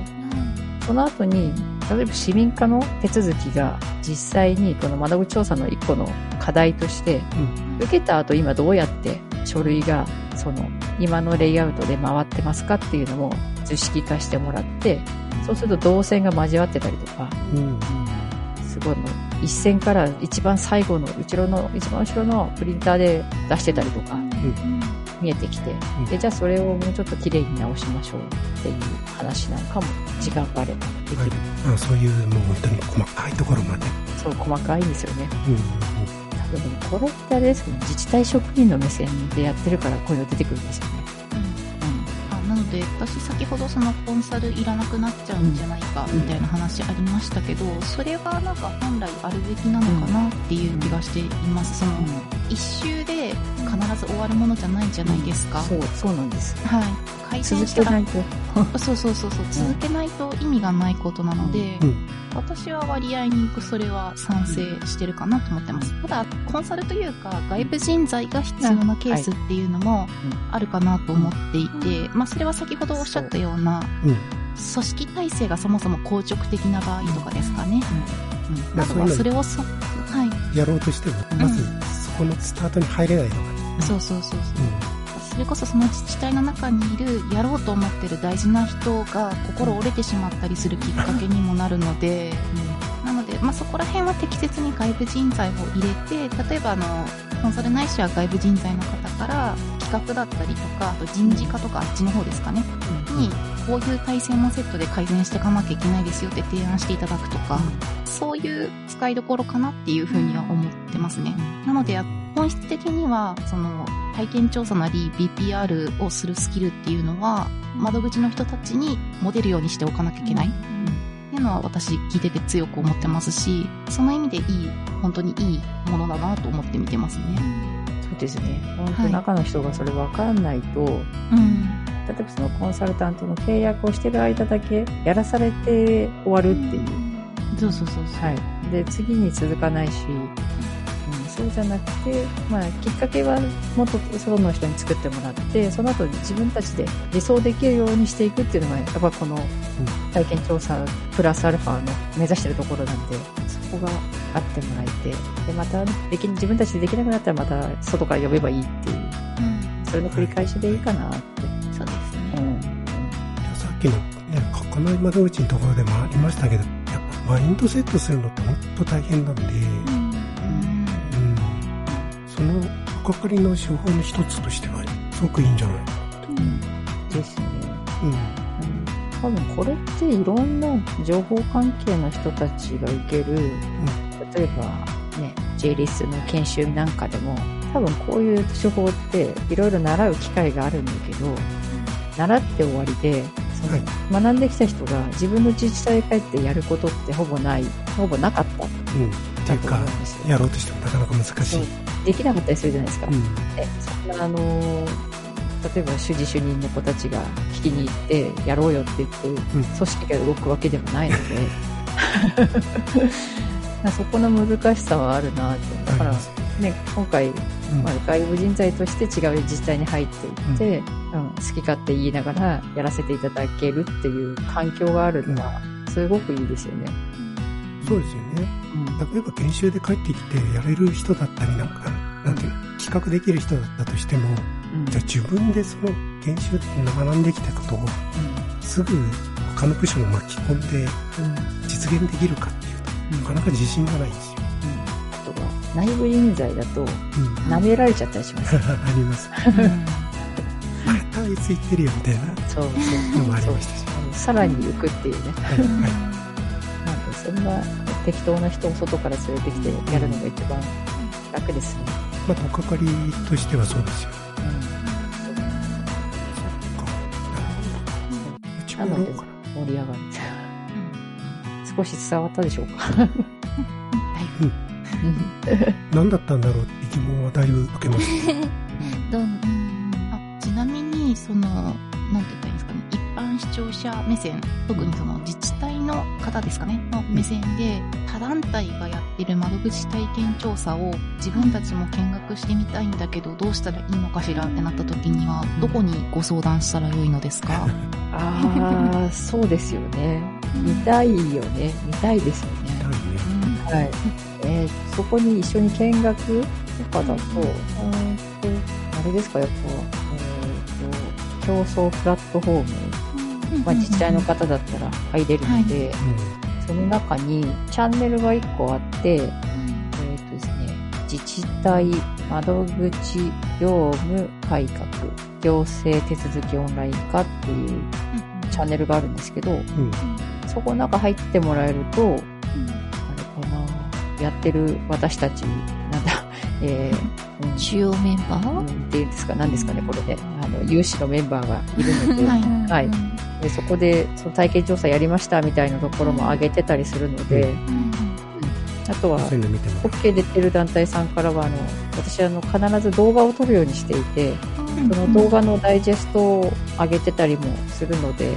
その後に、例えば市民化の手続きが実際にこの窓口調査の一個の課題として、
うん。
受けた後今どうやって書類がその今のレイアウトで回ってますかっていうのも図式化してもらって、そうすると動線が交わってたりとか、
うん。
すごいもう一線から一番最後の後ろの一番後ろのプリンターで出してたりとか見えてきて、
うん。
でじゃあそれをもうちょっと綺麗に直しましょうっていう話なんかも時間があればでき
はい。そういう、もう本当に細かいところまで。
そう細かいんですよね。
うん。
多分これってあれですけど自治体職員の目線でやってるからこういうの出てくるんですよね
ので私先ほどそのコンサルいらなくなっちゃうんじゃないかみたいな話ありましたけど、それがなんか本来あるべきなのかなっていう気がしています、その一周で必ず終わるものじゃないじゃないですか、
そうそうなんです。
はい改善
続
したら
けないと
そうそうそうそう続けないと意味がないことなので、
うん。
私は割合にそれは賛成してるかなと思ってます。ただ、コンサルというか、外部人材が必要なケースっていうのもあるかなと思っていて、まあ、それは先ほどおっしゃったような、
うん。
組織体制がそもそも硬直的な場合とかですかね。
まあ、
あとは
そ
れをそ、はい。
やろうとしても、まず、そこのスタートに入れないのが。
そうそうそうそう。それこそその自治体の中にいるやろうと思ってる大事な人が心折れてしまったりするきっかけにもなるので、うん、まあ、そこら辺は適切に外部人材を入れて、例えばあの、コンサルないしは外部人材の方から企画だったりとか、あと人事課とかあっちの方ですかね、に、こういう体制もセットで改善していかなきゃいけないですよって提案していただくとか、そういう使いどころかなっていうふうには思ってますね。なので、本質的には、その、体験調査なり BPR をするスキルっていうのは、窓口の人たちにモデルようにしておかなきゃいけない。っていうのは私聞いてて強く思ってますし、その意味でいい、本当にいいものだなと思って見てますね。
そうですね本当
はい
中の人がそれ分かんないと、
うん。
例えばそのコンサルタントの契約をしてる間だけやらされて終わるっていう、
そうそうそうそう。
はい、で次に続かないし、うん、そうじゃなくて、まあ、きっかけはもっと外の人に作ってもらってその後自分たちで理想できるようにしていくっていうのがやっぱこの体験調査プラスアルファの目指してるところなんでそこがあってもらえてでまたでき自分たちでできなくなったらまた外から呼べばいいっていう
うん。
それの繰り返しでいいかなって。
そうですね。
うん
さっきのね、書かない窓口のところでもありましたけど、やっぱマインドセットするのって本当大変なんで。その、おかかりの手法の一つとしては、すごくいいんじゃない？かなって。
ですね。
うん。
うん多分これっていろんな情報関係の人たちが受ける、例えばね、J リスの研修なんかでも、多分こういう手法っていろいろ習う機会があるんだけど、習って終わりで、その
はい
学んできた人が自分の自治体に帰ってやることってほぼない、ほぼなかった
うん。っていうかやろうとしてもなかなか難しい。
できなかったりするじゃないですか。
うん。
えそんなあのー例えば主事主任の子たちが聞きに行ってやろうよって言って
うん。
組織が動くわけでもないので <laughs> そこの難しさはあるなとだから、ね、今回、
うん
まあ、外部人材として違う自治体に入っていって、うん好き勝手言いながらやらせていただけるっていう環境があるのはすごくいいですよね。
そうですよね。
うん
例えば研修で帰ってきてやれる人だったりなんか、なんていうの、企画できる人だったとしても、
うん
じゃあ自分でその研修で学んできたことをすぐ他の部署を巻き込んで
うんうん
実現できるかっていうと、なかなか自信がないんですよ。
あとは内部人材だと
うん。
舐められちゃったりします。<laughs>
あります。あいつ言ってるよみたいな
そうそう
のもありましたし。
さらに行くっていうね。
はい、はい。<laughs>
なんでそんな適当な人を外から連れてきてやるのが一番楽ですね。
まあ、とっかかりとしてはそうですよ。か。うちもやろうかな。
盛り上がる。少し伝わったでしょうか。
何だったん。だろうって疑問はだいぶ受けました。
どん、うん。
あちなみに、その、なん。てい般視聴者目線、特にその自治体の方ですかね、の目線で、他団体がやってる窓口体験調査を自分たちも見学してみたいんだけど、どうしたらいいのかしらってなった時には、どこにご相談したらよいのですか？<laughs>
ああ、そうですよね。見たいよね。見たいですよね。はい。えーそこに一緒に見学とかだと、うーんと、あれですか、やっぱ、えっ、と、競争プラットフォーム、まあ、自治体の方だったら入れるので、その中にチャンネルが1個あって、えっ、とですね、自治体窓口業務改革、行政手続きオンライン化っていうチャンネルがあるんですけど、
うん。
そこの中入ってもらえると、あれかな、やってる私たち、なんだ、<laughs> えー、うん。
主要メンバー、
うんっていうんですか、何ですかね、これで。あの、有志のメンバーがいるので、
はい。
うん。
はいでそこで、その体験調査やりましたみたいなところも上げてたりするので、
うん。
あとは、OK 出てる団体さんからは、あの、私、あの、必ず動画を撮るようにしていて、その動画のダイジェストを上げてたりもするので、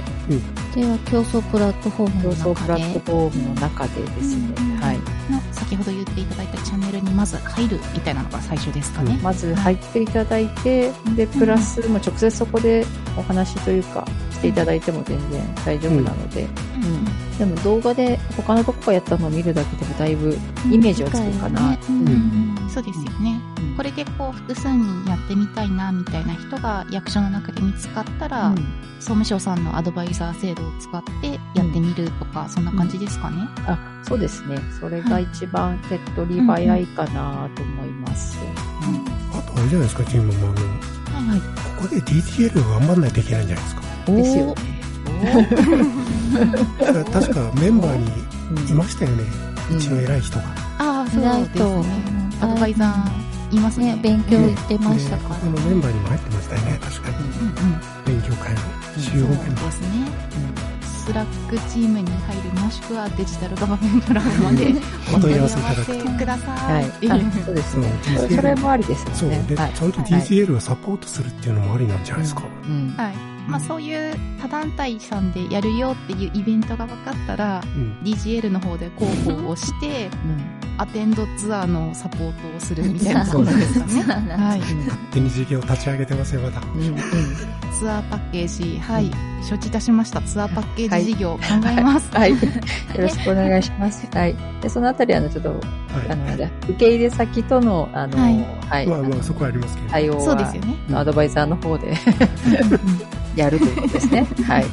では競争プラットフォーム
競
の
争プラ
中で
ットフォームの中でですね、
うん。
はい。
の先ほど言っていただいたチャンネルにまず入るみたいなのが最初ですかね。
まず入っていただいて、で、プラス、もう直接そこでお話というか、していただいても全然大丈夫なので、
うん
でも動画で他のとこがやったのを見るだけでもだいぶイメージはつくかな。
うん
うん
そうですよね。
うん
これでこう複数人やってみたいなみたいな人が役所の中で見つかったら、
うん
総務省さんのアドバイザー制度を使ってやってみるとか、そんな感じですかね。
あ、そうですね。それが一番手っ取り早いかなと思います。
あとあれじゃないですか、チームもあの、
はいはい。
ここで DTL を頑張んないといけないんじゃないですか。
うんですよね。<laughs>
だから確かメンバーに
うん
いましたよね、
う
うんちの偉い人が。
ああ、そう
偉いと
ですね。アドバイザーいますね。
ね、勉強行ってましたから
このメンバーにも入ってましたよね、確かに。
うんうん。
勉強会の主要
そう
メンバー。
ですね。スラックチームに入るもしくはデジタルガバメントラボまで
お問い合わせいただくと。
くださ。
はいい。あそうですね。
そ
れそれもありです
そう。で、
はい
ちゃんと DTL がサポートするっていうのもありなんじゃないですか。
うん
はい。まあそういう他団体さんでやるよっていうイベントが分かったら、
うん。
DGL の方で広報をして、アテンドツアーのサポートをするみたいな
そう
ことですかね。
そうなんです
はい。
勝手に事業を立ち上げてますよ、まだ。
うんうん
ツアーパッケージ、はい。承知いたしました。ツアーパッケージ事業考えます。
はい。よろしくお願いします。<laughs> はい。で、そのあたり、あの、ちょっと、あ
は
の、受け入れ先との、あの、
はい
はい。
い。まあまあ、そこはありますけど。
対応は、
そうですよね。
アドバイザーの方でやるということですね。<laughs> はい。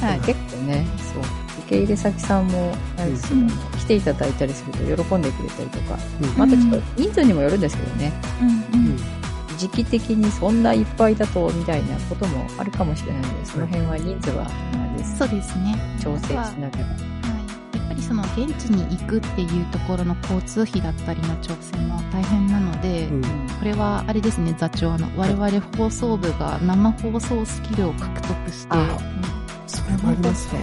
はい。
結構ね、そう。受け入れ先さんも、
うん
来ていただいたりすると喜んでくれたりとか、
うん
またちょっと人数にもよるんですけどね、
うんうん
時期的にそんないっぱいだと、みたいなこともあるかもしれないので、その辺は人数は、あれです。
そうですね。
調整しながら。
はい。やっぱりその現地に行くっていうところの交通費だったりの調整も大変なので、
うん
これはあれですね、座長、あの、我々放送部が生放送スキルを獲得して、
あ
それもありますね。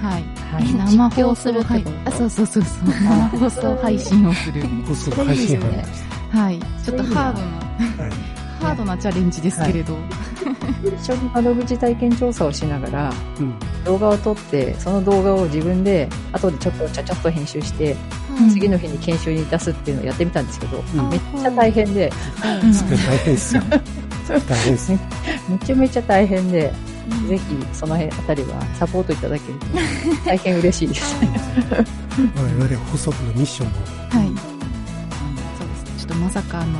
はい。
はい。
生放送
実況するって
はい
こと
あ、そうそうそうそう。生放送配信をする。
放送配信班です。
はい。ちょっとハードな、
はい。
ハードなチャレンジですけれど。
一緒に窓口体験調査をしながら、
うん。
動画を撮って、その動画を自分で、後でちょっとちゃちゃっと編集して、
うん
次の日に研修に出すっていうのをやってみたんですけど、
うん
めっちゃ大変で、
うん
それ大変ですよ。大変です。
めちゃめちゃ大変で、ぜひその辺あたりはサポートいただけると大変嬉しいです。
我々放送部のミッションも、
はい。そうですね。ちょっとまさかあの、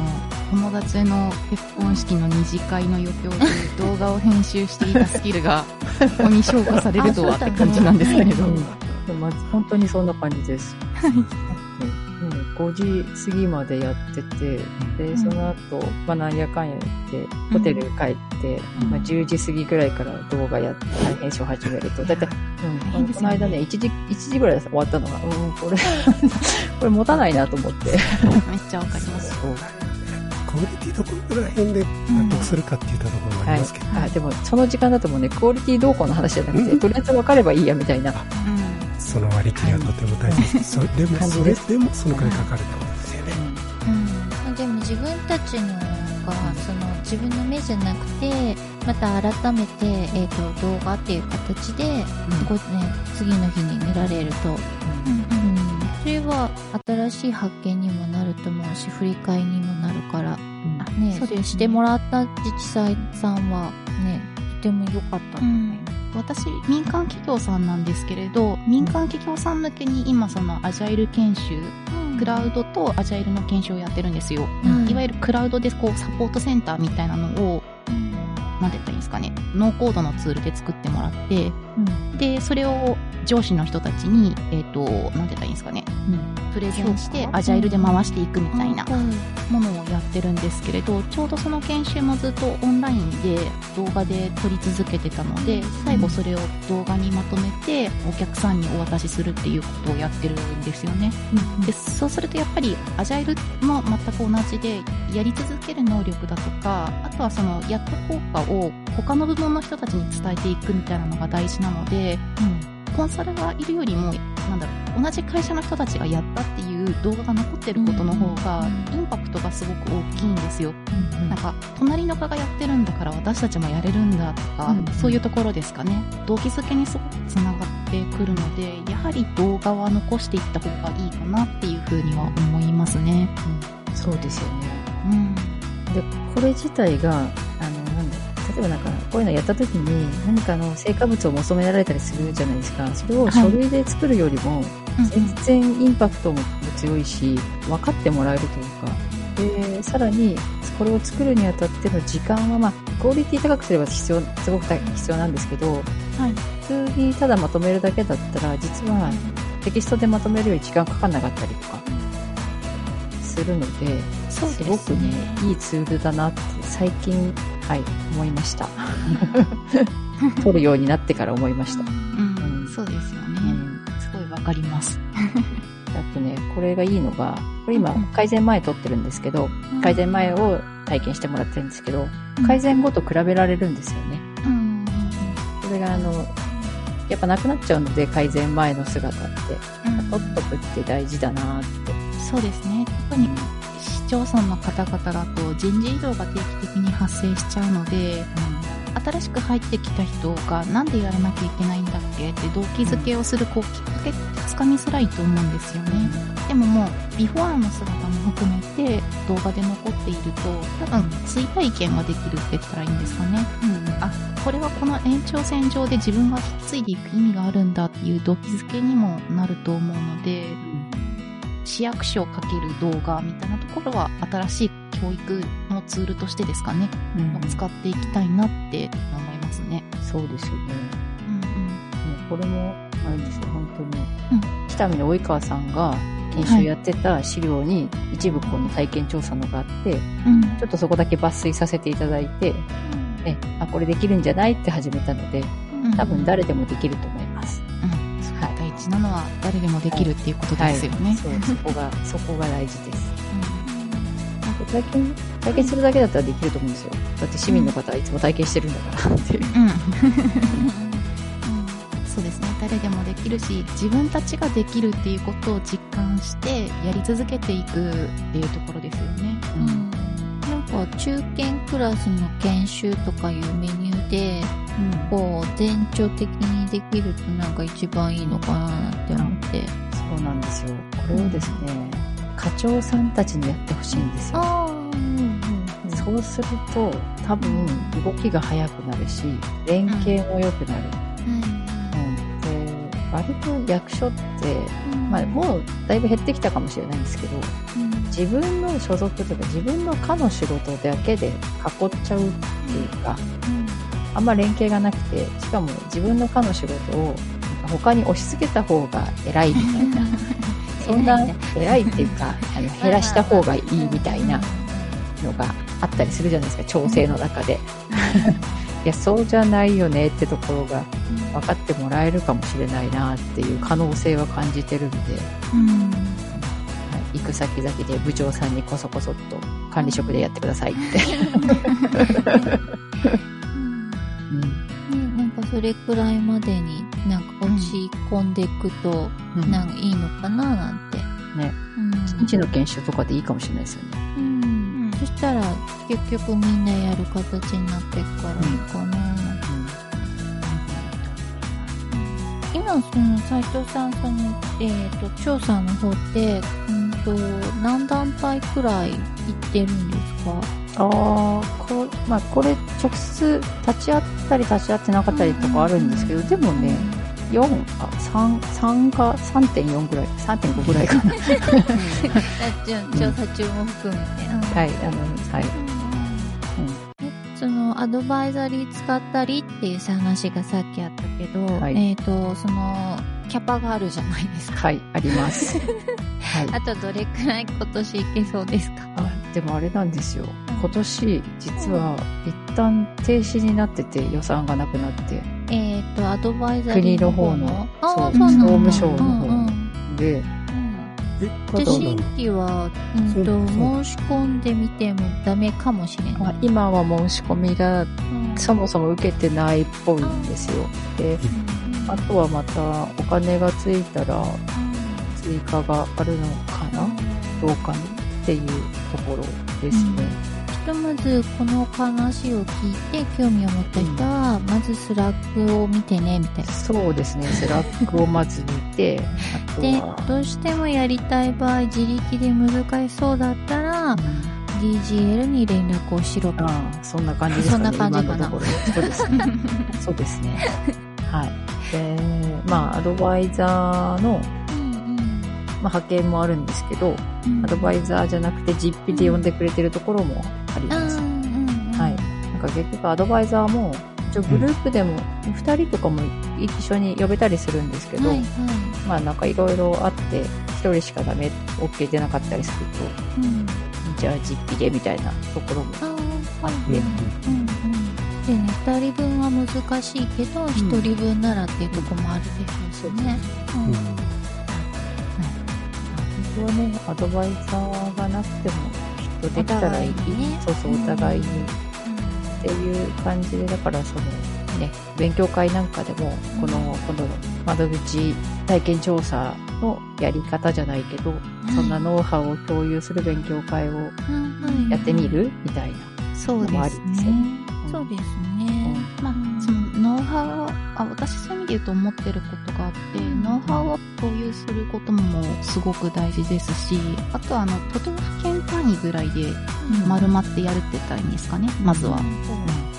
友達の結婚式の二次会の余興で動画を編集していたスキルが、<laughs> ここに昇華されるとはって感じなんですけれど。
うんでもまず本当にそんな感じです。うん5時過ぎまでやってて、で、その後、まあなんやかんや言って、ホテル帰って、
うん。
まあ10時過ぎぐらいから動画やって、編集を始めると、だいたい、うん、
ね。
この間ね、1時、1時ぐらいで終わったのが、うん、これ、<laughs> これ持たないなと思って。
めっちゃわかります。
クオリティどこら辺で納得するかっていったところもあ
はい
りますけど、。
あでも、その時間だともうね、クオリティどうこうの話じゃなくて、とりあえず分かればいいや、みたいな。
う
その割り切りはとても大事です。それでも、それでもそのくらいかかるってことですよね。
ん。うん。
でも自分たちのか、その自分の目じゃなくて、また改めて、えっ、と、動画っていう形で、こうね、次の日に見られると、うん、それは新しい発見にもなると思うし、振り返りにもなるから、
うん。
ね、
そうね。
してもらった自治体さんはね、とても良かったと思います。
私、民間企業さんなんですけれど、民間企業さん向けに今そのアジャイル研修、クラウドとアジャイルの研修をやってるんですよ。
うん。
いわゆるクラウドでこうサポートセンターみたいなのを、なんて言ったらいいんですかね、ノーコードのツールで作ってもらって、で、それを上司の人たちに、えっ、と、なんて言ったらいいんですかね、プレゼンしてアジャイルで回していくみたいな
うん。
ものをやってるんですけれど、ちょうどその研修もずっとオンラインで動画で撮り続けてたので、最後それを動画にまとめてお客さんにお渡しするっていうことをやってるんですよね。で、そうするとやっぱりアジャイルも全く同じで、やり続ける能力だとか、あとはそのやった効果を他の部門の人たちに伝えていくみたいなのが大事なので、コンサルがいるよりも、なんだろう、同じ会社の人たちがやったっていう動画が残ってることの方が、インパクトがすごく大きいんですよ。なんか、隣の科がやってるんだから私たちもやれるんだとか、
うん
そういうところですかね。動機づけにすごくつながってくるので、やはり動画は残していった方がいいかなっていうふうには思いますね。
そうですよね。
うん。
で、これ自体が、あ例えばなんか、こういうのやった時に何かの成果物を求められたりするじゃないですか。それを書類で作るよりも、全然インパクトも強いし、分かってもらえるというか、で、さらに、これを作るにあたっての時間は、まあ、クオリティ高くすれば必要、すごく必要なんですけど、
はい。
普通にただまとめるだけだったら、実はテキストでまとめるより時間かかんなかったりとか、するので、
そうですね
ごくね、いいツールだなって最近、はい、思いました。<laughs> 撮るようになってから思いました。
うん。そうですよね。
うん
すごいわかります。<laughs>
あとね、これがいいのが、これ今
うん、
改善前撮ってるんですけど、改善前を体験してもらってるんですけど、改善後と比べられるんですよね。
うん。
これがあの、やっぱなくなっちゃうので、改善前の姿って。
うん
撮っとくって大事だなって。
そうですね。特に市町村の方々だと人事異動が定期的に発生しちゃうので、新しく入ってきた人がなんでやらなきゃいけないんだっけ？って動機づけをするこうきっかけってつかみづらいと思うんですよね。でももう、ビフォーの姿も含めて動画で残っていると、多分追体験ができるって言ったらいいんですかね。あ、これはこの延長線上で自分が引き継いでいく意味があるんだっていう動機づけにもなると思うので、市役所かける動画みたいなところは新しい教育のツールとしてですかね、
うん
使っていきたいなって思いますね。
そうですよね。
うん
もうこれも、あれですよ、本当に。
うん
北見の及川さんが研修やってた資料に一部この体験調査のがあって、
うん。
ちょっとそこだけ抜粋させていただいて、え、あ、これできるんじゃない？って始めたので、
うん
多分誰でもできると思います。
事なのは誰でもできるっていうことですよね。
そう、そこが、<laughs> そこが大事です。なんか体験、体験するだけだったらできると思うんですよ。だって市民の方はいつも体験してるんだからっていう。
うん。うんそうですね。誰でもできるし、自分たちができるっていうことを実感して、やり続けていくっていうところですよね。
うんなんか中堅クラスの研修とかいうメニューで、こう、全長的にできるとなんか一番いいのかななんて思って。
そうなんですよ。これをですね、課長さんたちにやってほしいんですよ。そうすると、多分動きが速くなるし、連携も良くなる。うん、で、割と役所って、まあ、もうだいぶ減ってきたかもしれないんですけど、自分の所属とか自分の課の仕事だけで囲っちゃうっていうか、あんま連携がなくて、しかも自分の課の仕事を他に押し付けた方が偉いみたいな、<laughs> そんな偉いっていうか、あの <laughs> 減らした方がいいみたいなのがあったりするじゃないですか、調整の中で。<laughs> いや、そうじゃないよねってところが分かってもらえるかもしれないなっていう可能性は感じてるんで、
うん。
はい、行く先々で部長さんにこそこそっと管理職でやってくださいって。うん
ね、なんかそれくらいまでになんか落ち込んでいくと、
うん
なんかいいのかななんて。
ね
うん。
一日の研修とかでいいかもしれないですよね。
うん。そしたら結局みんなやる形になっていくからいいかな、今その斉藤さんその、えー、と調査の方って、うん、と何団体くらい行ってるんですか？
ああ、こまあ、これ直接立ち会ったり立ち会ってなかったりとかあるんですけど、でもね、4、あ、3、3が3.4ぐらい、3.5ぐらいかな。
調査中も含めて、うん
はい、あの、はい。
アドバイザリー使ったりっていう話がさっきあったけど、
はい
えっ、とそのキャパがあるじゃないですか
はい、あります。<laughs> はい。
あとどれくらい今年いけそうですか？
あでもあれなんですよ。今年、実は、一旦停止になってて、予算がなくなって。
えっ、とアドバイザリーの方の？
国の方の
あ
そう総務省の方
うんうんうん
で、
うん
え、
で
ただ。
新規は、うんと申し込んでみてもダメかもしれない。
まあ、今は申し込みが
うん。
そもそも受けてないっぽいんですよ。で、
うん。
あとはまたお金がついたら追加があるのかな？どうかな？っていうところですね。
ひとまずこの話を聞いて興味を持った人は、まずスラックを見てねみたいな。
そうですね。 Slack をまず見て、<laughs>
で
は、
どうしてもやりたい場合自力で難しそうだったら、DGL に連絡をしろと。
そんな感じですかね。
そんな感じかな
今のところ。そうですね。そうですね。はい。で、まあ、アドバイザーの、
うん
まあ、派遣もあるんですけど、
うん。
アドバイザーじゃなくて実費で呼んでくれてるところもあります。
うん
はい。なんか結局アドバイザーも、一応グループでも2人とかも一緒に呼べたりするんですけど、
はいはい。
まあなんかいろいろあって、1人しかダメ、OK 出なかったりすると、
うん。
じゃあ実費でみたいなところも
あーはい
ね
うんうんでね、2人分は難しいけど、1人分ならっていうとこもあるでしょうしね。うん。
うん
本当はね、アドバイザーがなくてもきっとできたらいい。
ね
そうそう、お互いにっていう感じで、だからそのね、勉強会なんかでも、この、この窓口体験調査のやり方じゃないけど、そんなノウハウを共有する勉強会をやってみる？みたいな。
そうです
のもありですよ
ね。
うん
そうですね。
まあ、そのノウハウをあ私そういう意味で言うと思ってることがあって、ノウハウを共有することもすごく大事ですしあとはあの都道府県単位ぐらいで丸まってやるって言ったらいいんですかねまずは、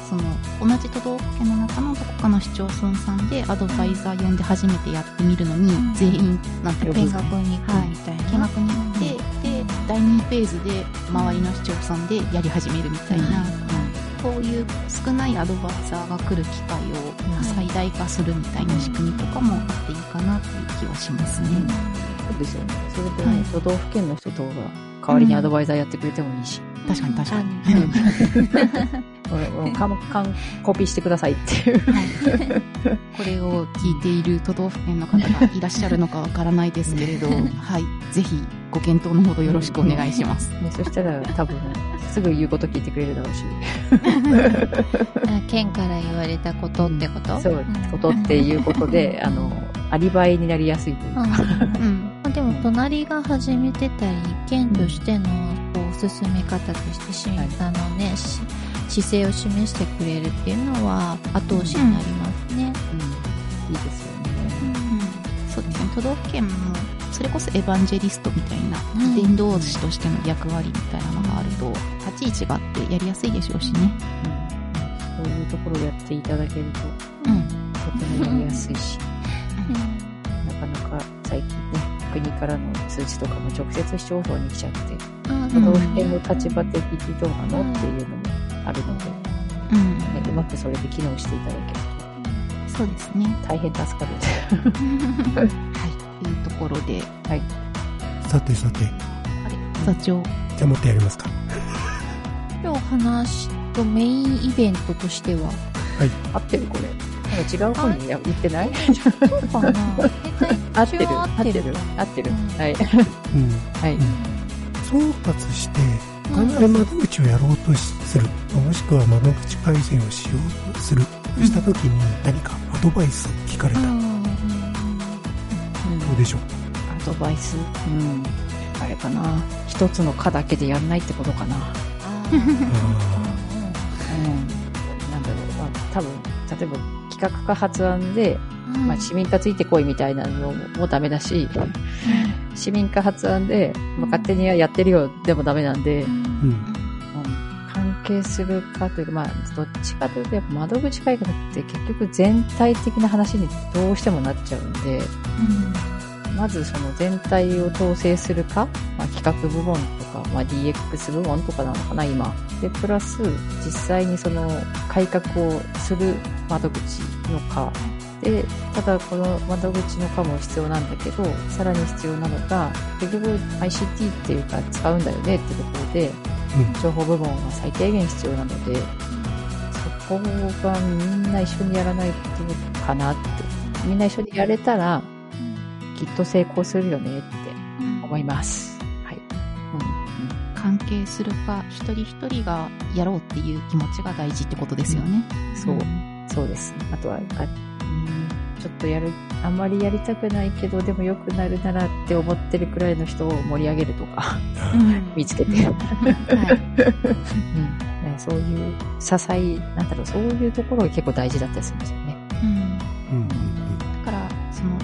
その同じ都道府県の中のどこかの市町村さんでアドバイザー呼んで初めてやってみるのに、
うん。
全員なんていう
見
の
学に行くみたい。な。
見学に行って、で第2フェーズで周りの市町村でやり始めるみたいな、こういう少ないアドバイザーが来る機会を最大化するみたいな仕組みとかもあっていいかなっていう気はしますね。
そうですよね。それでね、
はい
都道府県の人とが代わりにアドバイザーやってくれてもいいし、
確かに確かに。<laughs>
うんうん、かんかんコピーしてくださいっていう。
これを聞いている都道府県の方がいらっしゃるのかわからないですけれど、<laughs> はい。ぜひご検討のほどよろしくお願いします。
ね、そしたら多分、すぐ言うこと聞いてくれるだろうし、
あ県から言われたことってこと？
そう、ことっていうことで、あの、アリバイになりやすいというか、
うん <laughs> でも隣が始めてたり県としてのこう進め方としてし、
はい
あのねし姿勢を示してくれるっていうのは後押しになりますね。
うん、いいですよね。
そうですね。都道府県も、それこそエヴァンジェリストみたいな、
うん
伝道師としての役割みたいなのがあると、立ち位置があってやりやすいでしょうしね。
うん、そういうところをやっていただけると、
うん。
とてもやりやすいし、なかなか最近ね、国からの通知とかも直接市町村に来ちゃって、都道府県の立場的にどうなのっていうのもあるので、
うん。
ね、うまくそれで機能していただける
そうですね。
と大変助かる。<laughs>
はい。というところで、
さてさて、
座長。
じゃあもっとやりますか。
今日話すとメインイベントとしては？
合ってるこれ。なんか違う方に言ってない？
そうかな。<laughs>
合ってる。
合
合って
る。
る合ってる。
うん。
はい。
うん。
はい。
総括して、必ず窓口をやろうとする、もしくは窓口改善をしようとする、としたときに何かアドバイス聞かれた。ら
うん
でしょう
アドバイス。うん。あれかな。一つの科だけでやんないってことかな。
あ
うん、なんだろう、まあ、多分例えば企画か発案で、まあ、市民化ついてこいみたいなのもダメだし、市民化発案で、まあ、勝手にやってるよでもダメなんで、
うん。
うん関係するかというか、まあ、どっちかというと、やっぱ窓口改革って結局全体的な話にどうしてもなっちゃうんで、まずその全体を統制するか、まあ、企画部門とか、まあ、DX 部門とかなのかな、今。で、プラス、実際にその改革をする窓口のか。で、ただこの窓口のかも必要なんだけど、さらに必要なのが、結局 ICT っていうか使うんだよねってところで、
うん。
情報部門は最低限必要なので、そこがみんな一緒にやらないとかなって。みんな一緒にやれたら、きっと成功するよねって思います。はい。うん
関係するか、一人一人がやろうっていう気持ちが大事ってことですよね。
うん、そう、そうですね。あとは、あうんちょっとやる、あんまりやりたくないけど、でも良くなるならって思ってるくらいの人を盛り上げるとか、<laughs> 見つけて。
はい。
うんね、そういう支え、なんだろう、そういうところが結構大事だったりするんですよね。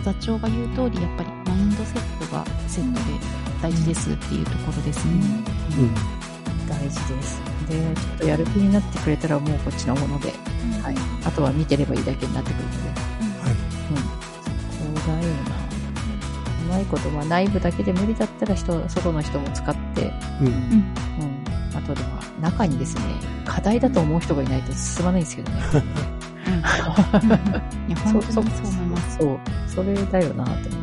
座長が言う通り、やっぱりマインドセットがセットで大事ですっていうところですね。
うん。うん。
大事です。で、ちょっとやる気になってくれたらもうこっちのもので、はい。あとは見てればいいだけになってくるので、
はい。
うん。そうだよな。うまいこと、まあ内部だけで無理だったら人、外の人も使って、
うん。
うん。あとでは、中にですね、課題だと思う人がいないと進まないんですけどね。<laughs> <laughs>
いや、本当にそう思います。
そう。それだよなと思って。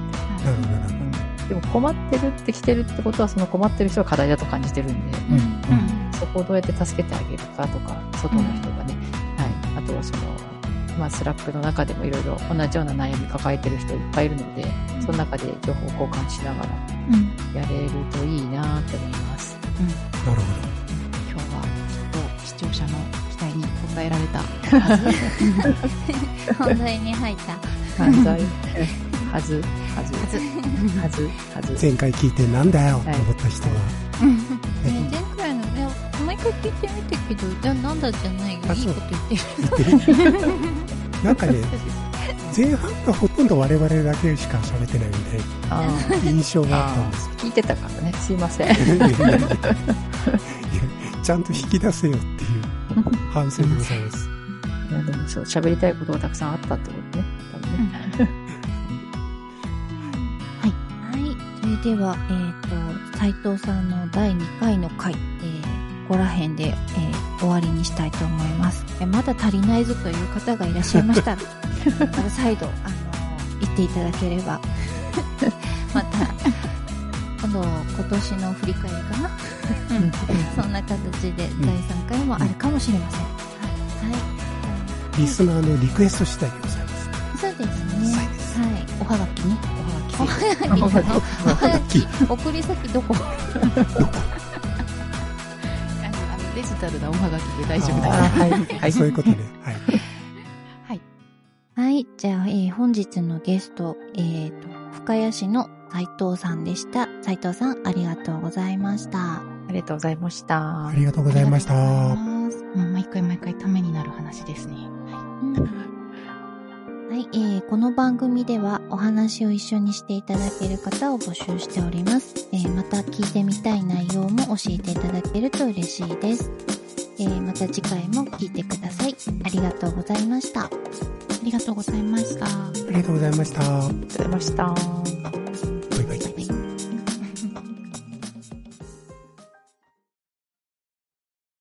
でも困ってるって来てるってことは、その困ってる人は課題だと感じてるんで、
うん。うん。
そこをどうやって助けてあげるかとか、外の人がね、はい。あとはその、まあ、 Slack の中でもいろいろ同じような悩み抱えてる人いっぱいいるので、その中で情報交換しながら
うん
やれるといいなって思います。
なるほ
今日はきっと視聴者の期待に応えられた。
本題に入った。
犯罪、はず、はず、はず、はず。
ど。前回聞いてなんだよと思った人は、
え <laughs> ー前回の、いや、毎回聞いてみたけど、じゃあなんだじゃないいいこと言ってる。
なんかね、前半がほとんど我々だけしか喋ってないみたい
あ
な印象があった
あ
んです。
聞いてたからね、すいません。
ちゃんと引き出せよっていう <laughs> 反省でございます。
いやでもそう、喋りたいことがたくさんあったってことね。多分ね。
はい。それでは、えっ、と、斉藤さんの第2回の回、えー、ここら辺で、えー終わりにしたいと思います。えまだ足りないぞという方がいらっしゃいましたら、<laughs> 再度、あの言っていただければ、今年の振り返りかな？<laughs> そんな形で第3回もあるかもしれません。はい。
リスナーのリクエスト次第でございます。
そうですね。はい。おはがきね。
おはがき
おはがき。おはがき。
き
送り先どこ？
あのあのデジタルなおはがきで大丈夫
あ
です。
はい。はい。
そういうことね。はい。
はい。
はい。じゃあ、えー本日のゲスト、えっ、と、深谷市の斉藤さんでした。斉藤さん、ありがとうございました。
ありがとうございました
あ。りがとうございました。
もう毎回毎回ためになる話ですね。
はい、えーこの番組ではお話を一緒にしていただける方を募集しております。えーまた聞いてみたい内容も教えていただけると嬉しいです。えーまた次回も聞いてください。ありがとうございました。
ありがとうございました。
ありがとうございました。
ありがとうございました。